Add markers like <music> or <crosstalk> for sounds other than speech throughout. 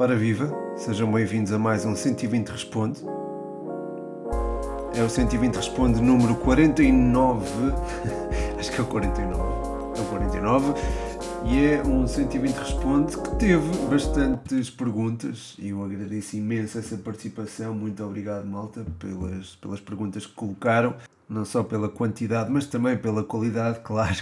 Ora viva, sejam bem-vindos a mais um 120 Responde. É o 120 Responde número 49, <laughs> acho que é o 49, é o 49, e é um 120 Responde que teve bastantes perguntas e eu agradeço imenso essa participação. Muito obrigado, malta, pelas, pelas perguntas que colocaram, não só pela quantidade, mas também pela qualidade, <laughs> claro.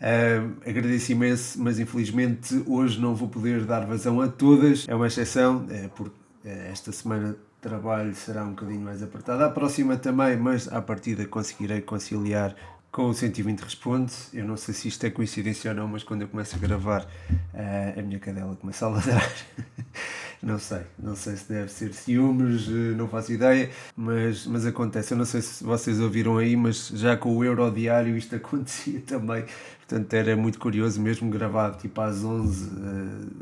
Uh, agradeço imenso, mas infelizmente hoje não vou poder dar vazão a todas. É uma exceção, é porque é, esta semana de trabalho será um bocadinho mais apertada. A próxima também, mas à partida conseguirei conciliar com o 120 Responde. Eu não sei se isto é coincidência ou não, mas quando eu começo a gravar, uh, a minha cadela começa a ladrar. <laughs> Não sei, não sei se deve ser ciúmes, eh, não faço ideia, mas, mas acontece. Eu não sei se vocês ouviram aí, mas já com o Euro Diário isto <laughs> acontecia também. Portanto, era muito curioso, mesmo gravado tipo às 11,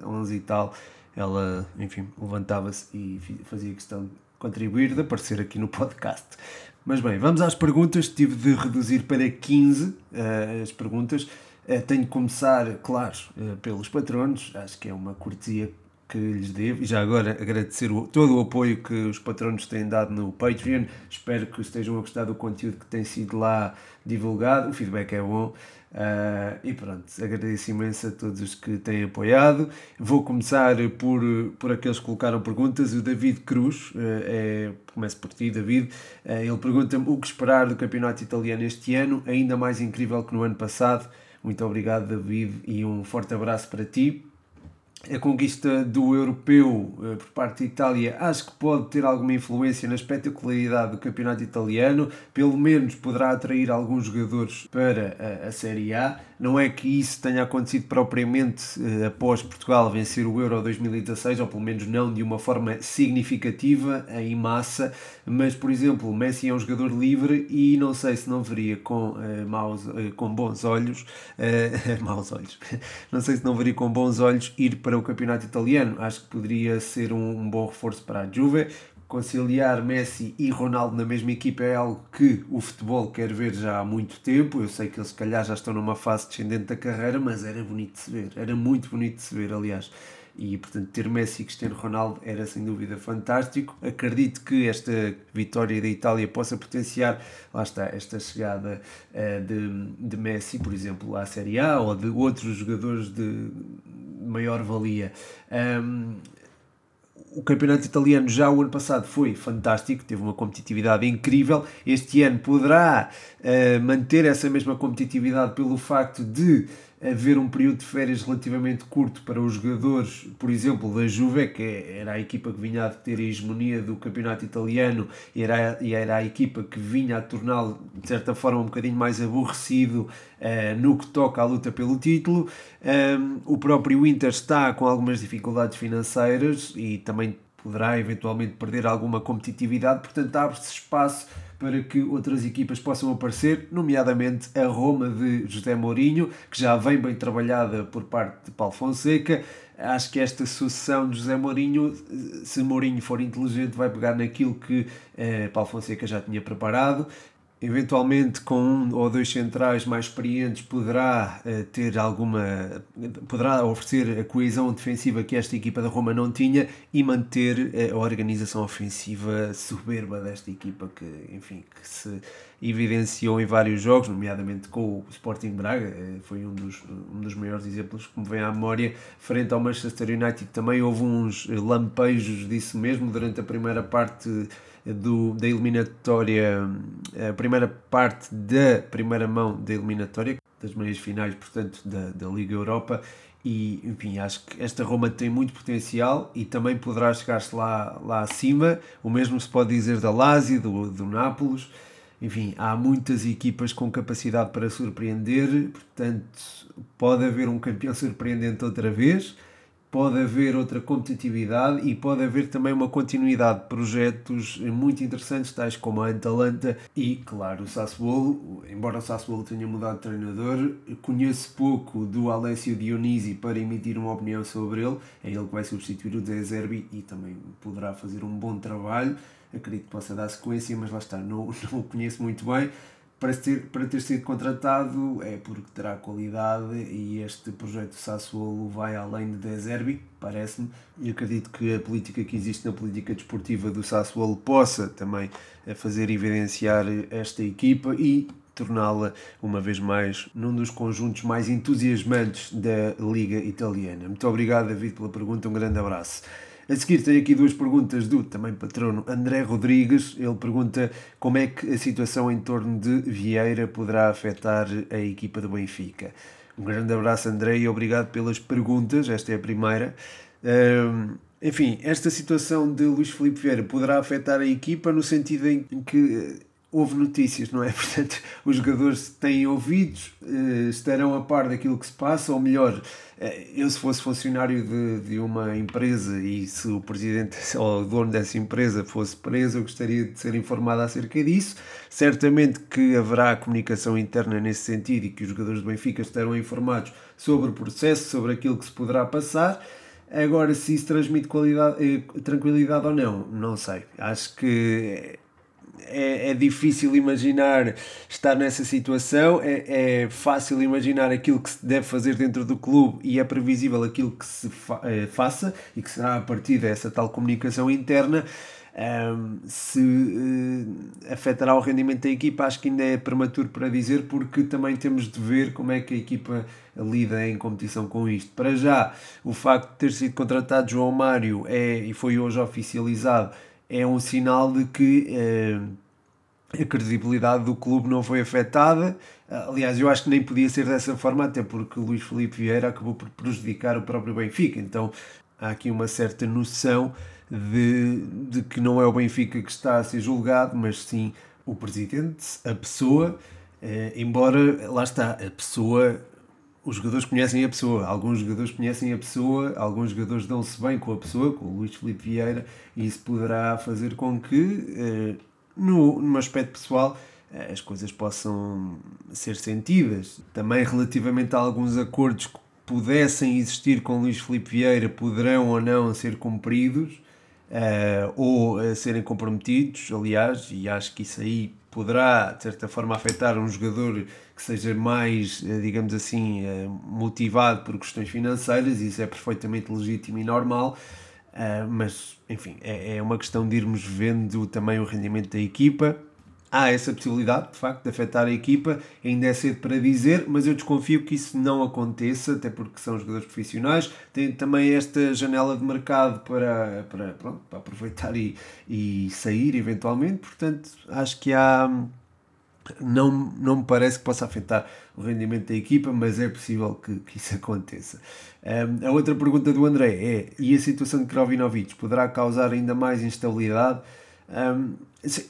11 eh, e tal. Ela, enfim, levantava-se e fazia questão de contribuir, de aparecer aqui no podcast. Mas bem, vamos às perguntas. Tive de reduzir para 15 uh, eh, as perguntas. Uh, tenho de começar, claro, uh, pelos patronos. Acho que é uma cortesia que lhes devo. E já agora agradecer o, todo o apoio que os patronos têm dado no Patreon. Espero que estejam a gostar do conteúdo que tem sido lá divulgado. O feedback é bom. Uh, e pronto, agradeço imenso a todos os que têm apoiado. Vou começar por, por aqueles que colocaram perguntas. O David Cruz, uh, é, começo por ti, David. Uh, ele pergunta-me o que esperar do campeonato italiano este ano, ainda mais incrível que no ano passado. Muito obrigado, David, e um forte abraço para ti a conquista do europeu eh, por parte da Itália acho que pode ter alguma influência na espetacularidade do campeonato italiano, pelo menos poderá atrair alguns jogadores para a, a Série A. Não é que isso tenha acontecido propriamente eh, após Portugal vencer o Euro 2016, ou pelo menos não de uma forma significativa em massa, mas por exemplo, Messi é um jogador livre e não sei se não veria com, uh, maus, uh, com bons olhos, uh, <laughs> maus olhos, não sei se não veria com bons olhos ir para o campeonato italiano. Acho que poderia ser um, um bom reforço para a Juve. Conciliar Messi e Ronaldo na mesma equipa é algo que o futebol quer ver já há muito tempo. Eu sei que eles, se calhar, já estão numa fase descendente da carreira, mas era bonito de se ver. Era muito bonito de se ver, aliás e portanto ter Messi e Cristiano Ronaldo era sem dúvida fantástico. Acredito que esta vitória da Itália possa potenciar, lá está, esta chegada uh, de, de Messi, por exemplo, à Série A ou de outros jogadores de maior valia. Um, o campeonato italiano já o ano passado foi fantástico, teve uma competitividade incrível. Este ano poderá uh, manter essa mesma competitividade pelo facto de haver um período de férias relativamente curto para os jogadores, por exemplo, da Juve, que era a equipa que vinha a ter a hegemonia do campeonato italiano e era, e era a equipa que vinha a torná-lo, de certa forma, um bocadinho mais aborrecido uh, no que toca à luta pelo título. Um, o próprio Inter está com algumas dificuldades financeiras e também poderá eventualmente perder alguma competitividade, portanto abre-se espaço para que outras equipas possam aparecer, nomeadamente a Roma de José Mourinho, que já vem bem trabalhada por parte de Paulo Fonseca. Acho que esta sucessão de José Mourinho, se Mourinho for inteligente, vai pegar naquilo que eh, Paulo Fonseca já tinha preparado eventualmente com um ou dois centrais mais experientes poderá uh, ter alguma poderá oferecer a coesão defensiva que esta equipa da Roma não tinha e manter uh, a organização ofensiva soberba desta equipa que enfim que se evidenciou em vários jogos nomeadamente com o Sporting Braga uh, foi um dos um dos maiores exemplos que me vem à memória frente ao Manchester United também houve uns lampejos disso mesmo durante a primeira parte do, da eliminatória, a primeira parte da primeira mão da eliminatória, das meias finais, portanto, da, da Liga Europa. E, enfim, acho que esta Roma tem muito potencial e também poderá chegar-se lá, lá acima. O mesmo se pode dizer da Lazio, do, do Nápoles. Enfim, há muitas equipas com capacidade para surpreender, portanto, pode haver um campeão surpreendente outra vez pode haver outra competitividade e pode haver também uma continuidade de projetos muito interessantes, tais como a Atalanta e, claro, o Sassuolo. Embora o Sassuolo tenha mudado de treinador, conheço pouco do Alessio Dionisi para emitir uma opinião sobre ele. É ele que vai substituir o Zé Zerbi e também poderá fazer um bom trabalho. Acredito que possa dar sequência, mas lá está, não, <laughs> não o conheço muito bem para ter, para ter sido contratado é porque terá qualidade e este projeto Sassuolo vai além de Deserbi, parece-me, e acredito que a política que existe na política desportiva do Sassuolo possa também eh, fazer evidenciar esta equipa e torná-la, uma vez mais, num dos conjuntos mais entusiasmantes da Liga Italiana. Muito obrigado, David, pela pergunta. Um grande abraço. A seguir tenho aqui duas perguntas do também patrono André Rodrigues. Ele pergunta como é que a situação em torno de Vieira poderá afetar a equipa do Benfica. Um grande abraço André e obrigado pelas perguntas. Esta é a primeira. Um, enfim, esta situação de Luís Filipe Vieira poderá afetar a equipa no sentido em que houve notícias, não é? <laughs> Portanto, os jogadores têm ouvidos, eh, estarão a par daquilo que se passa, ou melhor, eh, eu se fosse funcionário de, de uma empresa e se o presidente <laughs> ou o dono dessa empresa fosse preso, eu gostaria de ser informado acerca disso. Certamente que haverá comunicação interna nesse sentido e que os jogadores do Benfica estarão informados sobre o processo, sobre aquilo que se poderá passar. Agora, se isso transmite qualidade, eh, tranquilidade ou não, não sei. Acho que é, é, difícil imaginar estar nessa situação, é, é, fácil imaginar aquilo que se deve fazer dentro do clube e é previsível aquilo que se fa eh, faça e que será a partir dessa tal comunicação interna. Um, se uh, afetará o rendimento da equipa, acho que ainda é prematuro para dizer, porque também temos de ver como é que a equipa lida em competição com isto. Para já, o facto de ter sido contratado João Mário é, e foi hoje oficializado é um sinal de que eh, a credibilidade do clube não foi afetada. Aliás, eu acho que nem podia ser dessa forma, até porque Luís Felipe Vieira acabou por prejudicar o próprio Benfica. Então há aqui uma certa noção de, de que não é o Benfica que está a ser julgado, mas sim o presidente, a pessoa. Eh, embora, lá está, a pessoa os jogadores conhecem a pessoa, alguns jogadores conhecem a pessoa, alguns jogadores dão-se bem com a pessoa, com o Luís Filipe Vieira, e isso poderá fazer com que, eh, no, no aspecto pessoal, eh, as coisas possam ser sentidas. Também relativamente a alguns acordos que pudessem existir com Luís Filipe Vieira, poderão ou não ser cumpridos, uh, ou serem comprometidos, aliás, e acho que isso aí poderá, de certa forma, afetar um jogador que seja mais, eh, digamos assim, eh, motivado por questões financeiras, isso é perfeitamente legítimo e normal, eh, mas, enfim, é, é uma questão de irmos vendo também o rendimento da equipa há essa possibilidade, de facto, de afetar a equipa. Ainda é cedo para dizer, mas eu desconfio que isso não aconteça, até porque são jogadores profissionais. Tem também esta janela de mercado para, para, pronto, para aproveitar e, e sair eventualmente. Portanto, acho que há. Não, não me parece que possa afetar o rendimento da equipa, mas é possível que, que isso aconteça. Um, a outra pergunta do André é: e a situação de Krovinovic poderá causar ainda mais instabilidade? Um,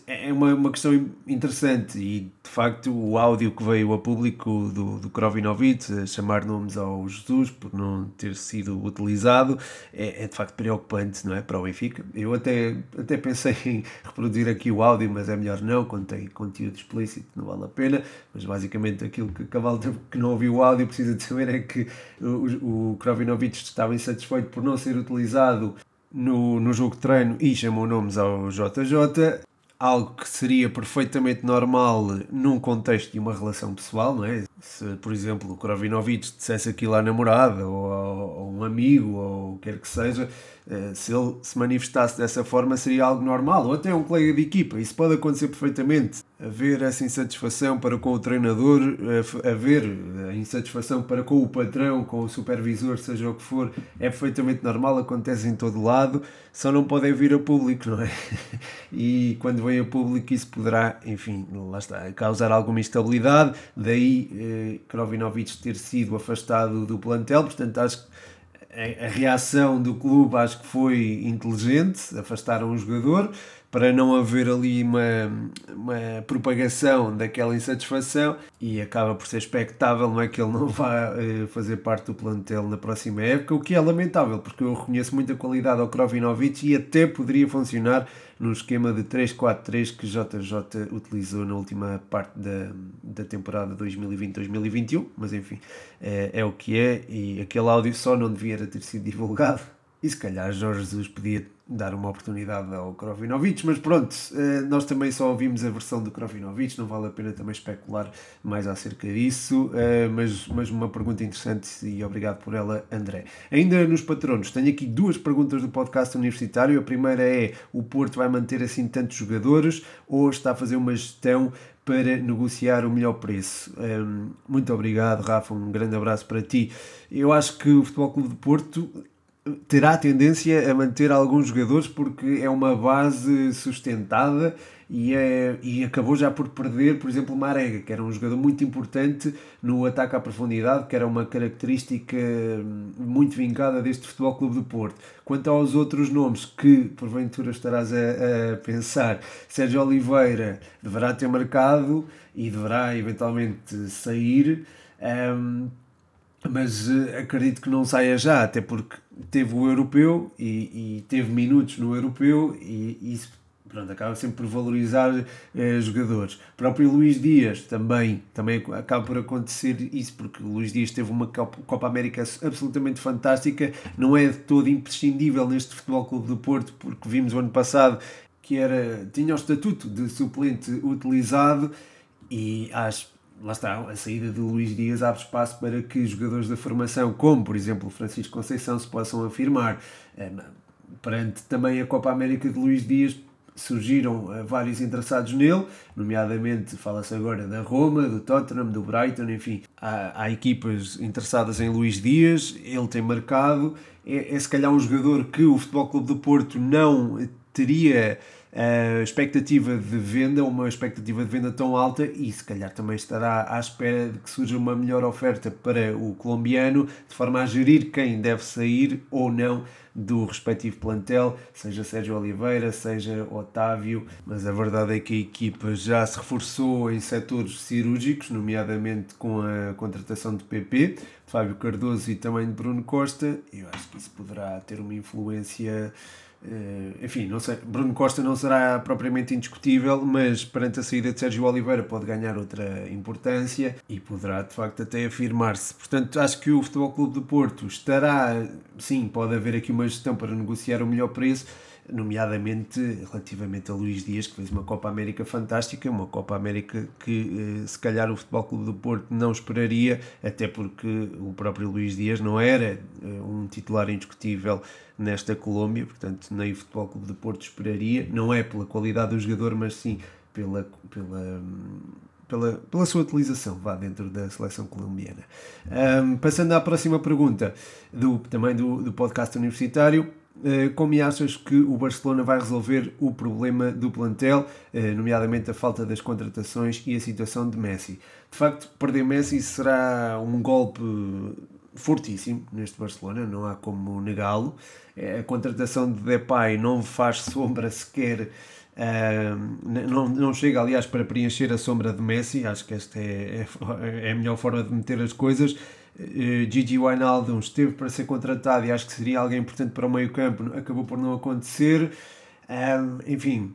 é uma, uma questão interessante e de facto o áudio que veio a público do, do Krovinovic a chamar nomes ao Jesus por não ter sido utilizado é, é, de facto preocupante não é para o Benfica. Eu até, até pensei em <laughs> reproduzir aqui o áudio mas é melhor não tem conteúdo explícito não vale a pena. Mas basicamente aquilo que Cavalo que não ouviu o áudio precisa de saber é que o, o Krovinovic estava insatisfeito por não ser utilizado no, no jogo de treino e chamou nomes ao JJ, algo que seria perfeitamente normal num contexto de uma relação pessoal, não é? Se, por exemplo, o Krovinovic dissesse aquilo à namorada ou a, ou um amigo ou o que quer que seja, se ele se manifestasse dessa forma seria algo normal, ou até um colega de equipa. Isso pode acontecer perfeitamente. Haver essa insatisfação para com o treinador, eh, haver a insatisfação para com o patrão, com o supervisor, seja o que for, é perfeitamente normal, acontece em todo lado, só não podem vir a público, não é? <laughs> E quando vem a público isso poderá, enfim, lá está, causar alguma instabilidade, daí eh, Krovinovic ter sido afastado do plantel, portanto acho que a, reação do clube acho que foi inteligente, afastaram o jogador para não haver ali uma, uma propagação daquela insatisfação e acaba por ser expectável não é que ele não vá eh, fazer parte do plantel na próxima época, o que é lamentável porque eu reconheço muita qualidade ao Krovinovic e até poderia funcionar no esquema de 3-4-3 que JJ utilizou na última parte da, da temporada 2020-2021, mas enfim, é, é o que é e aquele áudio só não devia ter sido divulgado e se calhar Jorge Jesus podia dar uma oportunidade ao Krovinovic, mas pronto, eh, nós também só ouvimos a versão do Krovinovic, não vale a pena também especular mais acerca disso, eh, mas, mas uma pergunta interessante e obrigado por ela, André. Ainda nos patronos, tenho aqui duas perguntas do podcast universitário. A primeira é: o Porto vai manter assim tantos jogadores ou está a fazer uma gestão para negociar o melhor preço. Um, muito obrigado, Rafa. Um grande abraço para ti. Eu acho que o Futebol Clube de Porto terá tendência a manter alguns jogadores porque é uma base sustentada e, é, e acabou já por perder, por exemplo, Marega, que era um jogador muito importante no ataque à profundidade, que era uma característica muito vincada deste Futebol Clube do Porto. Quanto aos outros nomes que porventura estarás a, a pensar, Sérgio Oliveira deverá ter marcado e deverá eventualmente sair. Um, mas uh, acredito que não saia já, até porque teve o europeu e, e teve minutos no europeu e, isso pronto, acaba sempre por valorizar eh, jogadores. O próprio Luís Dias também, também acaba por acontecer isso, porque o Luís Dias teve uma Copa América absolutamente fantástica, não é de todo imprescindível neste Futebol Clube do Porto, porque vimos o ano passado que era, tinha o estatuto de suplente utilizado e acho lá está, a saída de Luís Dias abre espaço para que jogadores da formação, como por exemplo Francisco Conceição, se possam afirmar. Perante também a Copa América de Luís Dias, surgiram eh, vários interessados nele, nomeadamente fala-se agora da Roma, do Tottenham, do Brighton, enfim, há, há equipas interessadas em Luís Dias, ele tem marcado, é, é se calhar um jogador que o Futebol Clube do Porto não teria a expectativa de venda, uma expectativa de venda tão alta e se calhar também estará à espera de que surja uma melhor oferta para o colombiano, de forma a gerir quem deve sair ou não do respectivo plantel, seja Sérgio Oliveira, seja Otávio, mas a verdade é que a equipa já se reforçou em setores cirúrgicos, nomeadamente com a contratação de PP, Fábio Cardoso e também de Bruno Costa. Eu acho que isso poderá ter uma influência enfim, não sei, Bruno Costa não será propriamente indiscutível, mas perante a saída de Sérgio Oliveira pode ganhar outra importância e poderá de facto até afirmar-se. Portanto, acho que o Futebol Clube do Porto estará, sim, pode haver aqui uma gestão para negociar o melhor preço, nomeadamente relativamente a Luís Dias, que fez uma Copa América fantástica, uma Copa América que eh, se calhar o Futebol Clube do Porto não esperaria, até porque o próprio Luís Dias não era eh, um titular indiscutível nesta Colômbia, portanto nem o Futebol Clube do Porto esperaria, não é pela qualidade do jogador, mas sim pela, pela, pela, pela sua utilização vá dentro da seleção colombiana. Um, passando à próxima pergunta, do, também do, do podcast universitário, eh, como achas que o Barcelona vai resolver o problema do plantel, eh, nomeadamente a falta das contratações e a situação de Messi? De facto, perder Messi será um golpe fortíssimo neste Barcelona, não há como negá-lo. Eh, a contratação de Depay não faz sombra sequer, não, não chega aliás para preencher a sombra de Messi, acho que esta é, é, é a melhor forma de meter as coisas. Uh, Gigi Wijnaldum esteve para ser contratado e acho que seria alguém importante para o meio campo, acabou por não acontecer. Um, enfim,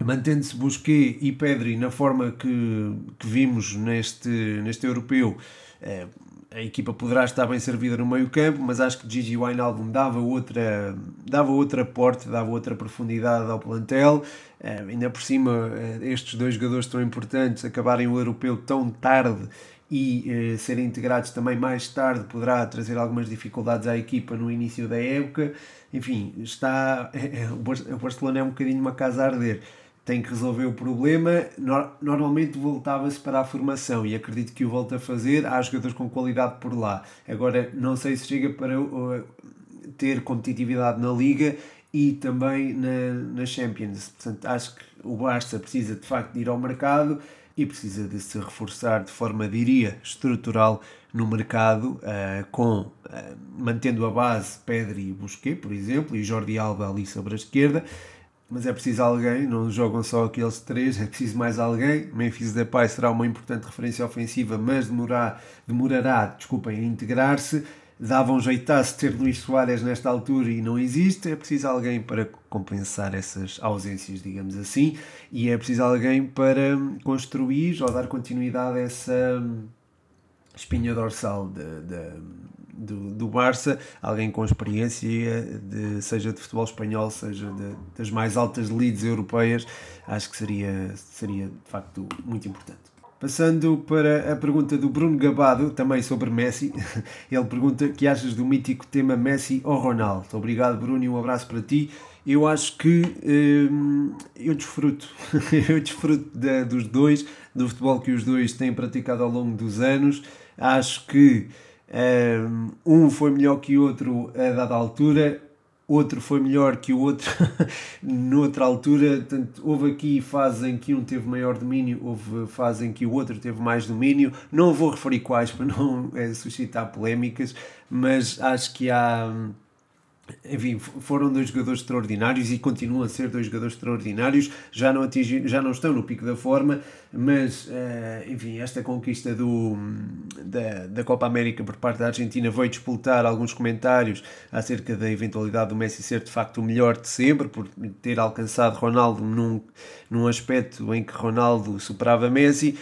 mantendo-se Busquets e Pedri na forma que, que vimos neste, neste europeu, uh, a equipa poderá estar bem servida no meio campo, mas acho que Gigi Wijnaldum dava outra, dava outra porte, dava outra profundidade ao plantel. Uh, ainda por cima, estes dois jogadores tão importantes acabarem o europeu tão tarde e eh, serem integrados também mais tarde poderá trazer algumas dificuldades à equipa no início da época. Enfim, está <laughs> o Barcelona é um bocadinho uma casa a arder. Tem que resolver o problema. Normalmente voltava-se para a formação e acredito que o volta a fazer. Há jogadores com qualidade por lá. Agora, não sei se chega para uh, ter competitividade na Liga e também na, na Champions. Portanto, acho que o Barça precisa de facto de ir ao mercado e precisa de se reforçar de forma, diria, estrutural no mercado, uh, com uh, mantendo a base Pedri e Busquets, por exemplo, e Jordi Alba ali sobre a esquerda, mas é preciso alguém, não jogam só aqueles três, é preciso mais alguém. Memphis Depay será uma importante referência ofensiva, mas demorará, demorará desculpem, a integrar-se. Dava um jeitaço ter Luís Soares nesta altura e não existe, é preciso alguém para compensar essas ausências, digamos assim, e é preciso alguém para construir ou dar continuidade a essa espinha dorsal de, de, do, do Barça, alguém com experiência, de, seja de futebol espanhol, seja de, das mais altas leads europeias, acho que seria, seria de facto muito importante. Passando para a pergunta do Bruno Gabado, também sobre Messi. <laughs> Ele pergunta: que achas do mítico tema Messi ou Ronaldo? Obrigado, Bruno, e um abraço para ti. Eu acho que hum, eu desfruto, <laughs> eu desfruto de, dos dois, do futebol que os dois têm praticado ao longo dos anos. Acho que um foi melhor que o outro a dada altura outro foi melhor que o outro <laughs> noutra altura. Portanto, houve aqui fases em que um teve maior domínio, houve fases em que o outro teve mais domínio. Não vou referir quais para não é, suscitar polémicas, mas acho que há enfim, foram dois jogadores extraordinários e continuam a ser dois jogadores extraordinários. Já não, atingi, já não estão no pico da forma, mas, uh, enfim, esta conquista do, da, da Copa América por parte da Argentina veio disputar alguns comentários acerca da eventualidade do Messi ser de facto o melhor de sempre, por ter alcançado Ronaldo num, num aspecto em que Ronaldo superava Messi.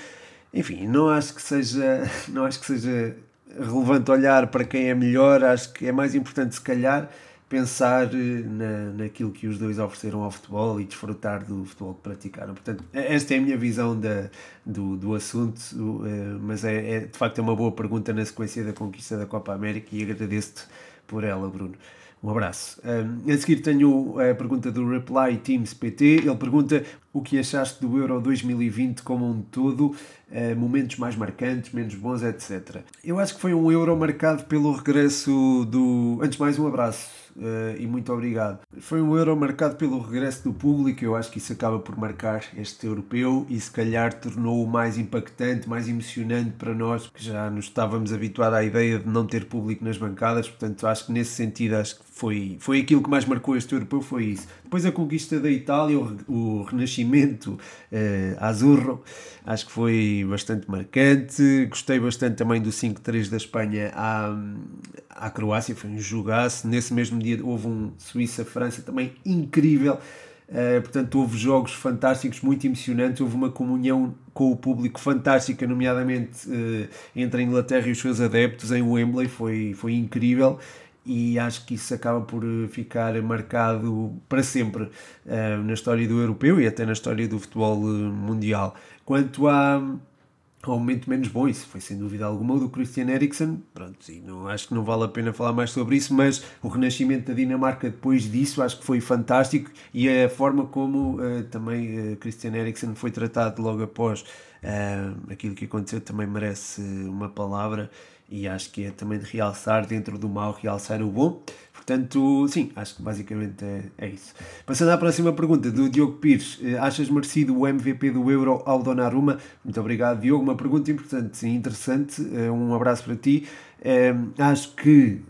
Enfim, não acho que seja, não acho que seja relevante olhar para quem é melhor, acho que é mais importante, se calhar pensar eh, na, naquilo que os dois ofereceram ao futebol e desfrutar do futebol que praticaram. Portanto, esta é a minha visão da, do, do assunto, eh, mas é, é de facto é uma boa pergunta na sequência da conquista da Copa América e agradeço-te por ela, Bruno. Um abraço. Um, a seguir tenho a pergunta do Reply Teams PT. Ele pergunta o que achaste do Euro 2020 como um todo, uh, momentos mais marcantes, menos bons, etc. Eu acho que foi um Euro marcado pelo regresso do. Antes mais, um abraço uh, e muito obrigado. Foi um Euro marcado pelo regresso do público, eu acho que isso acaba por marcar este europeu e se calhar tornou-o mais impactante, mais emocionante para nós, que já nos estávamos habituados à ideia de não ter público nas bancadas, portanto acho que nesse sentido acho que foi, foi aquilo que mais marcou este europeu, foi isso. Depois a conquista da Itália, o, o renascimento uh, azurro, acho que foi bastante marcante. Gostei bastante também do 5-3 da Espanha à, à Croácia, foi um jogaço. Nesse mesmo dia houve um Suíça-França também incrível. Uh, portanto, houve jogos fantásticos, muito emocionantes. Houve uma comunhão com o público fantástica, nomeadamente uh, entre a Inglaterra e os seus adeptos em Wembley. Foi, foi incrível e acho que isso acaba por eh, ficar marcado para sempre uh, na história do europeu e até na história do futebol eh, mundial. Quanto a, ao momento menos bom, isso foi sem dúvida alguma o do Christian Eriksen, pronto, e não, acho que não vale a pena falar mais sobre isso, mas o renascimento da Dinamarca depois disso acho que foi fantástico. E a forma como uh, também uh, Christian Eriksen foi tratado logo após uh, aquilo que aconteceu também merece uma palavra e acho que é também de realçar dentro do mal, realçar o bom. Portanto, sim, acho que basicamente é, é isso. Passando à próxima pergunta, do Diogo Pires. Eh, achas merecido o MVP do Euro ao Donnarumma? Muito obrigado, Diogo. Uma pergunta importante e interessante. Eh, um abraço para ti. É, acho que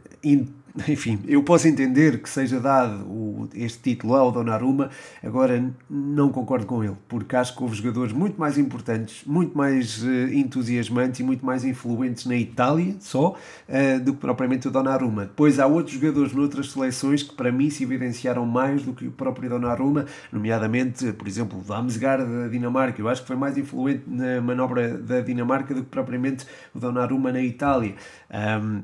<laughs> enfim, eu posso entender que seja dado o, este título ao Donnarumma, agora não concordo com ele, porque acho que houve jogadores muito mais importantes, muito mais uh, entusiasmantes e muito mais influentes na Itália só, uh, do que propriamente o Donnarumma. Depois há outros jogadores noutras seleções que para mim se evidenciaram mais do que o próprio Donnarumma, nomeadamente, por exemplo, o Damsgaard da Dinamarca, eu acho que foi mais influente na manobra da Dinamarca do que propriamente o Donnarumma na Itália. Um,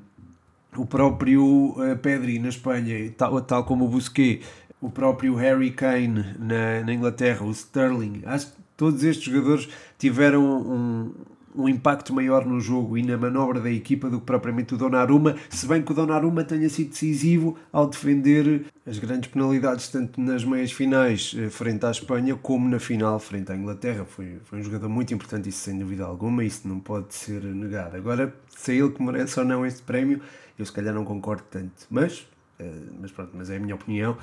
o próprio uh, Pedri na Espanha, tal, tal como o Busquets, o próprio Harry Kane na, na Inglaterra, o Sterling, acho que todos estes jogadores tiveram um, um impacto maior no jogo e na manobra da equipa do que propriamente o Donnarumma, se bem que o Donnarumma tenha sido decisivo ao defender as grandes penalidades tanto nas meias finais eh, frente à Espanha como na final frente à Inglaterra. Foi, foi um jogador muito importante, isso sem dúvida alguma, isso não pode ser negado. Agora, se é ele que merece ou não este prémio, eu se calhar não concordo tanto, mas, uh, mas pronto, mas é a minha opinião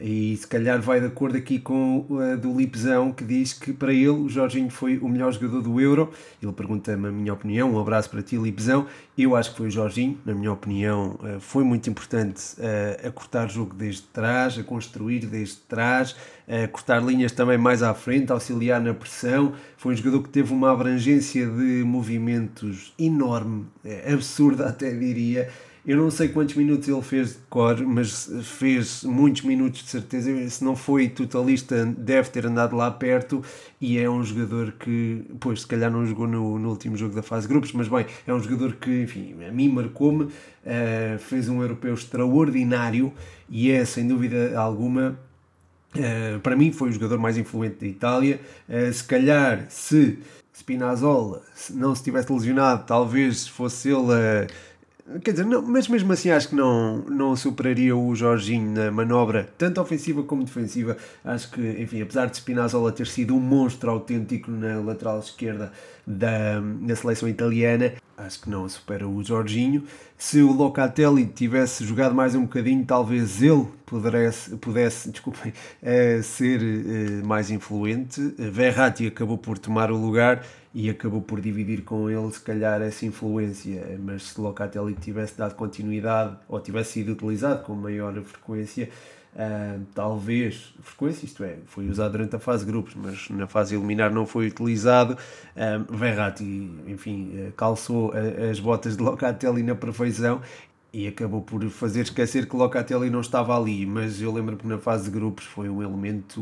e se calhar vai de acordo aqui com a do Lipzão que diz que para ele o Jorginho foi o melhor jogador do Euro. Ele pergunta-me a minha opinião, um abraço para ti Lipzão. Eu acho que foi o Jorginho, na minha opinião, uh, foi muito importante a cortar jogo desde trás, a construir desde trás, a cortar linhas também mais à frente, auxiliar na pressão. Foi um jogador que teve uma abrangência de movimentos enorme, absurda <laughs> até diria Eu não sei quantos minutos ele fez de cor, mas fez muitos minutos de certeza. Se não foi totalista, deve ter andado lá perto. E é um jogador que, pois, se calhar não jogou no, no último jogo da fase de grupos, mas bem, é um jogador que, enfim, a mim marcou-me. Uh, fez um europeu extraordinário e é, sem dúvida alguma, Uh, para mim foi o jogador mais influente da Itália. Uh, se calhar, se Spinazzola não se tivesse lesionado, talvez fosse ele Quer dizer, não, mas mesmo assim acho que não, não superaria o Jorginho na manobra, tanto ofensiva como defensiva. Acho que, enfim, apesar de Spinazzola ter sido um monstro autêntico na lateral esquerda da, da seleção italiana, acho que não supera o Jorginho. Se o Locatelli tivesse jogado mais um bocadinho, talvez ele pudesse, pudesse desculpem, uh, ser uh, mais influente. Verratti acabou por tomar o lugar e acabou por dividir com ele, se calhar, essa influência. Mas se Locatelli tivesse dado continuidade ou tivesse sido utilizado com maior frequência, uh, talvez, frequência, isto é, foi usado durante a fase grupos, mas na fase eliminar não foi utilizado. Uh, Verratti, enfim, calçou as botas de Locatelli na perfeição e acabou por fazer esquecer que Locatelli não estava ali, mas eu lembro que na fase de grupos foi um elemento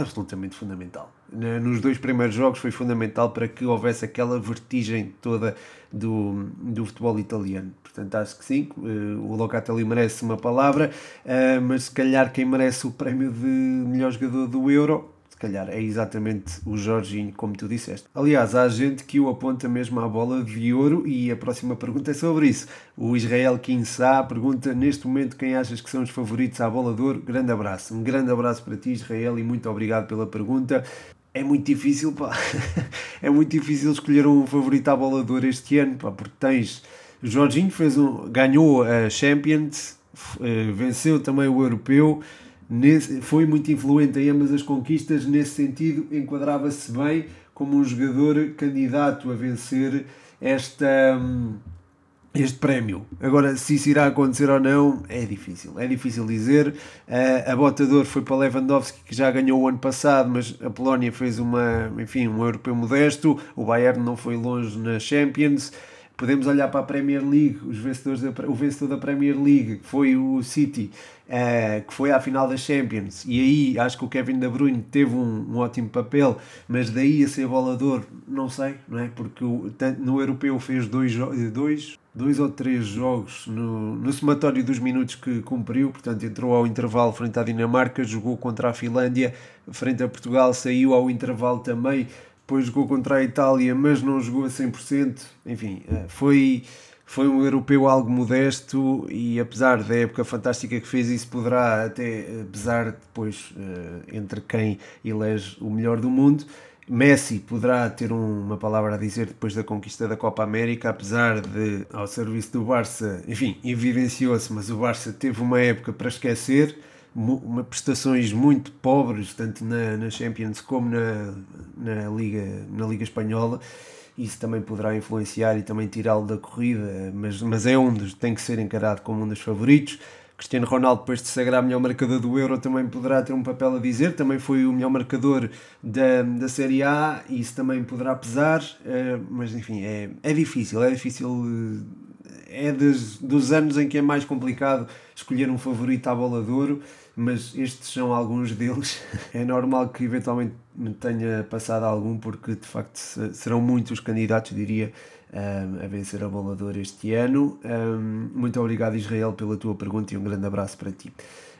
absolutamente fundamental. Nos dois primeiros jogos foi fundamental para que houvesse aquela vertigem toda do, do futebol italiano. Portanto, acho que sim, eh, o Locatelli merece uma palavra, eh, mas se calhar quem merece o prémio de melhor jogador do Euro calhar é exatamente o Jorginho, como tu disseste. Aliás, há gente que o aponta mesmo à bola de ouro e a próxima pergunta é sobre isso. O Israel Kinsá pergunta neste momento quem achas que são os favoritos à bola de ouro. Grande abraço. Um grande abraço para ti, Israel, e muito obrigado pela pergunta. É muito difícil, pá. <laughs> é muito difícil escolher um favorito à bola de ouro este ano, pá, porque tens. Jorginho fez um, ganhou a Champions, eh, venceu também o Europeu nesse, foi muito influente em ambas as conquistas, nesse sentido, enquadrava-se bem como um jogador candidato a vencer esta, hum, este prémio. Agora, se isso irá acontecer ou não, é difícil. É difícil dizer. a botador foi para Lewandowski, que já ganhou o ano passado, mas a Polónia fez uma, enfim, um europeu modesto. O Bayern não foi longe na Champions. Podemos olhar para a Premier League, os vencedores da, o vencedor da Premier League foi o City uh, que foi à final da Champions, e aí acho que o Kevin De Bruyne teve um, um ótimo papel, mas daí a ser bolador, não sei, não é? Porque o, no europeu fez dois, dois, dois ou três jogos no, no somatório dos minutos que cumpriu, portanto entrou ao intervalo frente à Dinamarca, jogou contra a Finlândia, frente a Portugal, saiu ao intervalo também, depois jogou contra a Itália, mas não jogou a 100%, enfim, eh, foi foi um europeu algo modesto e apesar da época fantástica que fez, isso poderá até pesar depois uh, entre quem elege o melhor do mundo. Messi poderá ter um, uma palavra a dizer depois da conquista da Copa América, apesar de, ao serviço do Barça, enfim, evidenciou-se, mas o Barça teve uma época para esquecer, uma, prestações muito pobres, tanto na, na Champions como na, na, Liga, na Liga Espanhola isso também poderá influenciar e também tirá-lo da corrida, mas, mas é um dos, tem que ser encarado como um dos favoritos. Cristiano Ronaldo, depois de sagrar melhor marcador do Euro, também poderá ter um papel a dizer. Também foi o melhor marcador da, da Série A isso também poderá pesar. Uh, mas enfim, é, é difícil. É difícil. É dos, dos anos em que é mais complicado escolher um favorito à bola de ouro mas estes são alguns deles. <laughs> É normal que eventualmente me tenha passado algum, porque de facto serão muitos candidatos, diria, a vencer a bolador este ano. Muito obrigado, Israel, pela tua pergunta e um grande abraço para ti.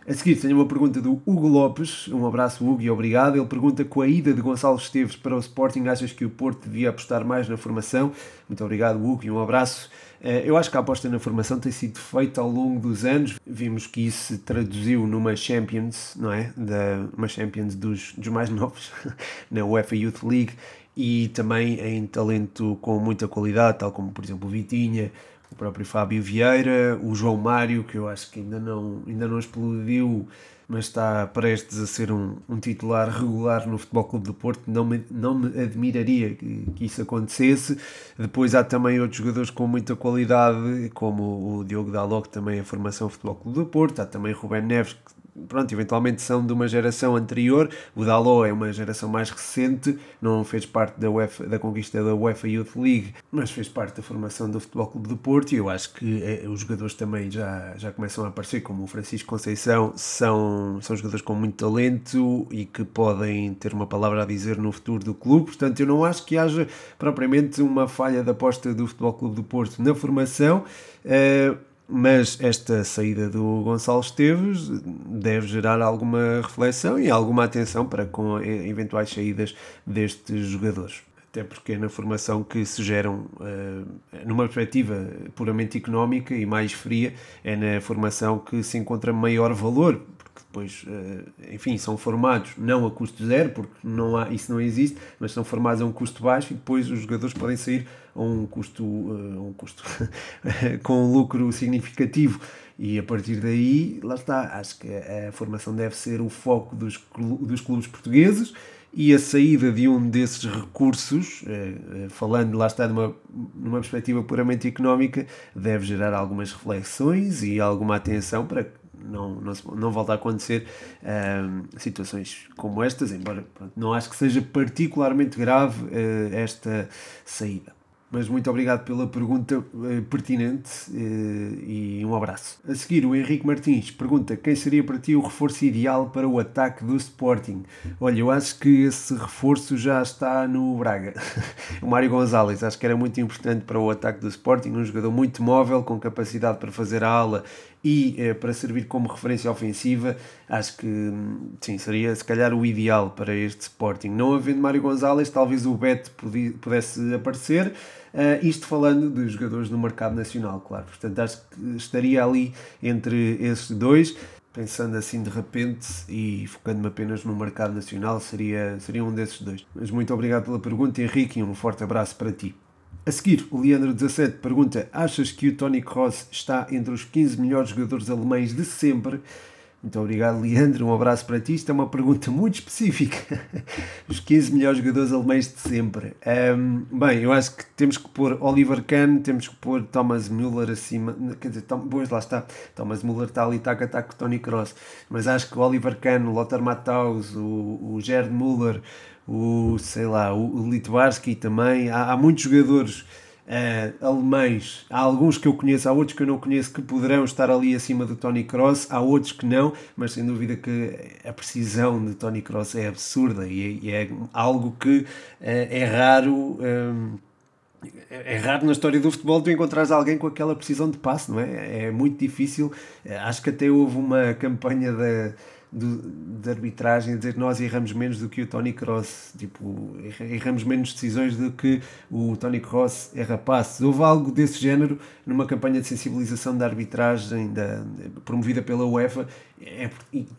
A seguir tenho uma pergunta do Hugo Lopes. Um abraço, Hugo, e obrigado. Ele pergunta: com a ida de Gonçalo Esteves para o Sporting, achas que o Porto devia apostar mais na formação? Muito obrigado, Hugo, e um abraço. Eh, eu acho que a aposta na formação tem sido feita ao longo dos anos. Vimos que isso se traduziu numa Champions, não é? Da, uma Champions dos, dos mais <laughs> novos, na UEFA Youth League, e também em talento com muita qualidade, tal como, por exemplo, o Vitinha, o próprio Fábio Vieira, o João Mário, que eu acho que ainda não, ainda não explodiu, mas está prestes a ser um, um titular regular no Futebol Clube do Porto. Não me, não me admiraria que, que isso acontecesse. Depois há também outros jogadores com muita qualidade, como o Diogo Dalot, que também é formação Futebol Clube do Porto. Há também Rubén Neves, que pronto, eventualmente são de uma geração anterior. O Dalot é uma geração mais recente, não fez parte da, UEFA, da conquista da UEFA Youth League, mas fez parte da formação do Futebol Clube do Porto. E eu acho que é, os jogadores também já, já começam a aparecer, como o Francisco Conceição, são, são jogadores com muito talento e que podem ter uma palavra a dizer no futuro do clube. Portanto, eu não acho que haja propriamente uma falha da aposta do Futebol Clube do Porto na formação. Uh, mas esta saída do Gonçalo Esteves deve gerar alguma reflexão e alguma atenção para com eventuais saídas destes jogadores. Até porque é na formação que se geram, uh, numa perspectiva puramente económica e mais fria, é na formação que se encontra maior valor, depois, eh, enfim, são formados não a custo zero, porque não há, isso não existe, mas são formados a um custo baixo e depois os jogadores podem sair a um custo, eh, um custo <laughs> com um lucro significativo. E a partir daí, lá está, acho que a formação deve ser o foco dos, dos clubes portugueses e a saída de um desses recursos, eh, falando lá está numa, numa perspectiva puramente económica, deve gerar algumas reflexões e alguma atenção para não, não, não volta a acontecer uh, situações como estas, embora pronto, não acho que seja particularmente grave esta saída. Mas muito obrigado pela pergunta uh, pertinente eh, e um abraço. A seguir, o Henrique Martins pergunta quem seria para ti o reforço ideal para o ataque do Sporting. Olha, eu acho que esse reforço já está no Braga. <laughs> o Mário Gonzalez, acho que era muito importante para o ataque do Sporting, um jogador muito móvel, com capacidade para fazer a ala e eh, para servir como referência ofensiva, acho que sim, seria se calhar o ideal para este Sporting. Não havendo Mário Gonzalez, talvez o Beto pudesse aparecer. Uh, isto falando de jogadores no mercado nacional, claro. Portanto, acho que estaria ali entre esses dois. Pensando assim de repente e focando-me apenas no mercado nacional, seria, seria um desses dois. Mas muito obrigado pela pergunta, Henrique, e um forte abraço para ti. A seguir, o Leandro17 pergunta: Achas que o Tony Kroos está entre os 15 melhores jogadores alemães de sempre? Muito obrigado, Leandro. Um abraço para ti. Isto é uma pergunta muito específica. <laughs> Os 15 melhores jogadores alemães de sempre. Um, bem, eu acho que temos que pôr Oliver Kahn, temos que pôr Thomas Müller acima. Quer dizer, Tom, pois lá está. Thomas Müller está ali, taca, taca, Tony Kroos. Mas acho que o Oliver Kahn, o Lothar Matthaus, o, o Gerd Müller, o, sei lá, o, Litvarsky também. Há, há muitos jogadores uh, alemães. Há alguns que eu conheço, há outros que eu não conheço que poderão estar ali acima do Tony Cross, há outros que não, mas sem dúvida que a precisão de Tony Cross é absurda e é, é algo que uh, é raro. Um, é raro na história do futebol tu encontrares alguém com aquela precisão de passe, não é? É muito difícil. Acho que até houve uma campanha da do, de arbitragem dizer que nós erramos menos do que o Tony Cross, tipo, erramos menos decisões do que o Tony Cross erra passes. Houve algo desse género numa campanha de sensibilização da arbitragem da, promovida pela UEFA, é,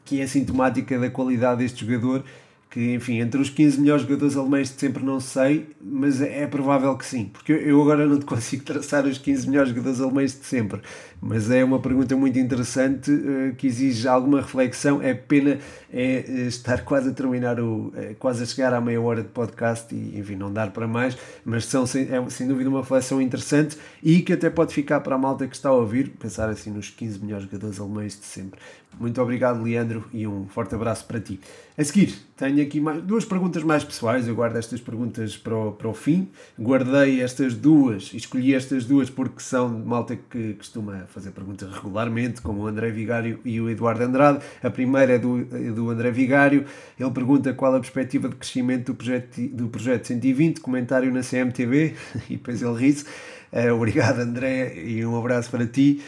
que é sintomática da qualidade deste jogador que, enfim, entre os 15 melhores jogadores alemães de sempre não sei, mas é, é provável que sim, porque eu agora não te <laughs> consigo traçar os 15 melhores jogadores alemães de sempre, mas é uma pergunta muito interessante uh, que exige alguma reflexão. É pena é, eh, estar quase a terminar, o, é, quase a chegar à meia hora de podcast e, enfim, não dar para mais, mas são é sem dúvida uma reflexão interessante e que até pode ficar para a malta que está a ouvir, pensar assim nos 15 melhores jogadores alemães de sempre. Muito obrigado, Leandro, e um forte abraço para ti. A seguir, tenho aqui mais, duas perguntas mais pessoais. Eu guardo estas perguntas para o, para o fim. Guardei estas duas, escolhi estas duas porque são de malta que costuma fazer perguntas regularmente, como o André Vigário e o Eduardo Andrade. A primeira é do, é do André Vigário. Ele pergunta qual a perspectiva de crescimento do projeto, do projeto 120, comentário na CMTV, <laughs> e depois ele ri-se. Uh, obrigado, André, e um abraço para ti.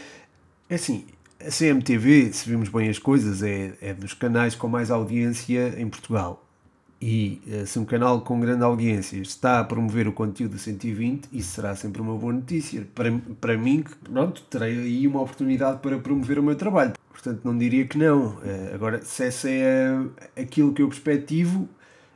É assim, a CMTV, se vimos bem as coisas, é, é dos canais com mais audiência em Portugal. E eh, se um canal com grande audiência está a promover o conteúdo 120, isso será sempre uma boa notícia. Para, para mim, pronto, terei aí uma oportunidade para promover o meu trabalho. Portanto, não diria que não. Eh, agora, se essa é aquilo que eu perspectivo,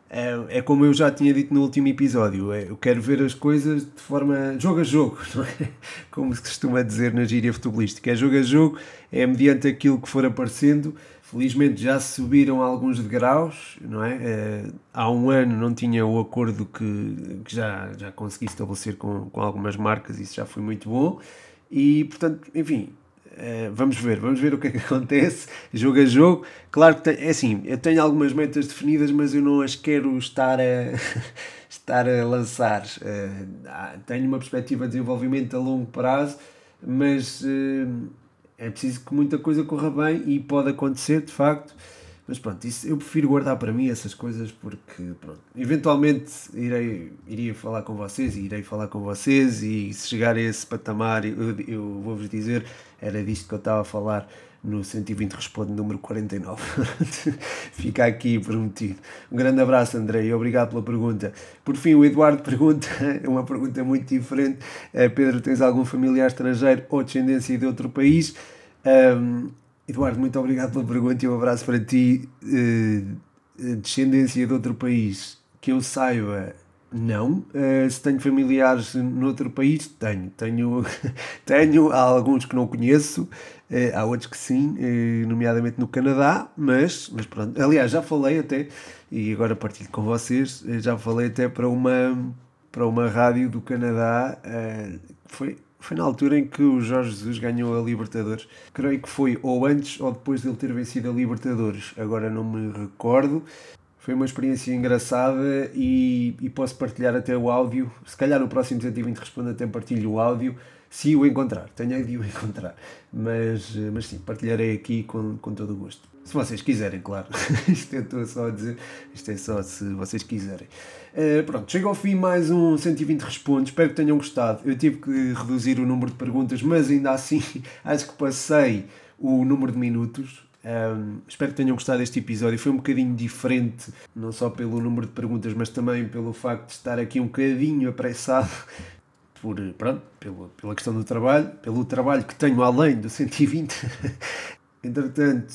é, é como eu já tinha dito no último episódio, é, eu quero ver as coisas de forma jogo a jogo, <laughs> não é? como se costuma dizer na gíria futebolística. É jogo a jogo, é mediante aquilo que for aparecendo. Felizmente já subiram alguns degraus, não é? é há um ano não tinha o acordo que, que já, já consegui estabelecer com, com algumas marcas, isso já foi muito bom. E, portanto, enfim, Uh, vamos ver, vamos ver o que é que <laughs> acontece, jogo a jogo. Claro que tem, é assim, eu tenho algumas metas definidas, mas eu não as quero estar a, <laughs> estar a lançar. Uh, tenho uma perspectiva de desenvolvimento a longo prazo, mas é preciso que muita coisa corra bem e pode acontecer de facto. Mas pronto, isso, eu prefiro guardar para mim essas coisas porque, pronto, eventualmente irei, iria falar com vocês e irei falar com vocês e se chegar a esse patamar, eu, eu vou-vos dizer, era disto que eu estava a falar no 120 Responde número 49. <laughs> Fica aqui prometido. Um grande abraço, André, e obrigado pela pergunta. Por fim, o Eduardo pergunta, <laughs> uma pergunta muito diferente. Eh, Pedro, tens algum familiar estrangeiro ou descendência de outro país? Um, Eduardo, muito obrigado pela pergunta e um abraço para ti. Uh, descendência de outro país que eu saiba, não. Uh, se tenho familiares noutro país, tenho. Tenho, <laughs> tenho há alguns que não conheço, uh, há outros que sim, nomeadamente no Canadá, mas, mas pronto. Aliás, já falei até, e agora partilho com vocês, já falei até para uma, para uma rádio do Canadá, foi foi na altura em que o Jorge Jesus ganhou a Libertadores. Creio que foi ou antes ou depois de ele ter vencido a Libertadores. Agora não me recordo. Foi uma experiência engraçada e, e posso partilhar até o áudio. Se calhar no próximo 120 Responde até partilho o áudio, se o encontrar. Tenho de o <laughs> encontrar. Mas, mas sim, partilharei aqui com, com todo o gosto. Se vocês quiserem, claro. <laughs> isto eu estou só a dizer. Isto é só se vocês quiserem. Uh, pronto, chega ao fim mais um 120 Responde. Espero que tenham gostado. Eu tive que reduzir o número de perguntas, mas ainda assim <laughs> acho que passei o número de minutos. Um, espero que tenham gostado deste episódio. Foi um bocadinho diferente, não só pelo número de perguntas, mas também pelo facto de estar aqui um bocadinho apressado <laughs> por, pronto, pela, pela questão do trabalho, pelo trabalho que tenho além do 120. <laughs> Entretanto,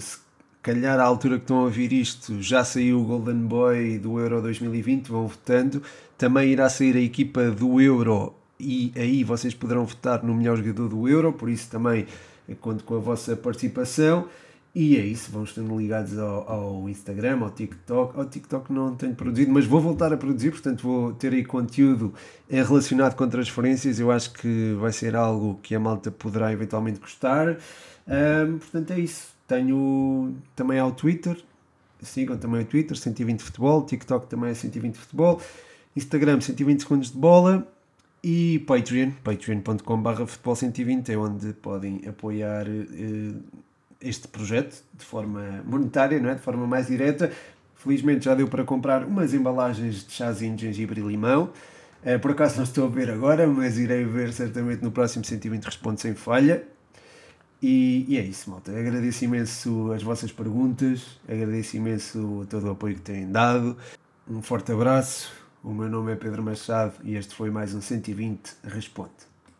se calhar à altura que estão a ouvir isto, já saiu o Golden Boy do Euro 2020, vão votando. Também irá sair a equipa do Euro e aí vocês poderão votar no melhor jogador do Euro, por isso também conto com a vossa participação. E é isso, vão estando ligados ao, ao, Instagram, ao TikTok. Ao TikTok não tenho produzido, mas vou voltar a produzir, portanto vou ter aí conteúdo relacionado com transferências. Eu acho que vai ser algo que a malta poderá eventualmente gostar. Um, portanto, é isso. Tenho também ao Twitter, sigam também o Twitter, 120 Futebol, TikTok também é 120 Futebol, Instagram 120 Segundos de Bola e Patreon, patreon.com.br futebol 120 é onde podem apoiar uh, este projeto de forma monetária, não é? de forma mais direta. Felizmente já deu para comprar umas embalagens de chazinho de gengibre e limão. Uh, por acaso não estou a ver agora, mas irei ver certamente no próximo 120 Responde Sem Falha. E, e, é isso, malta. Agradeço imenso as vossas perguntas, agradeço imenso todo o apoio que têm dado. Um forte abraço. O meu nome é Pedro Machado e este foi mais um 120 Responde.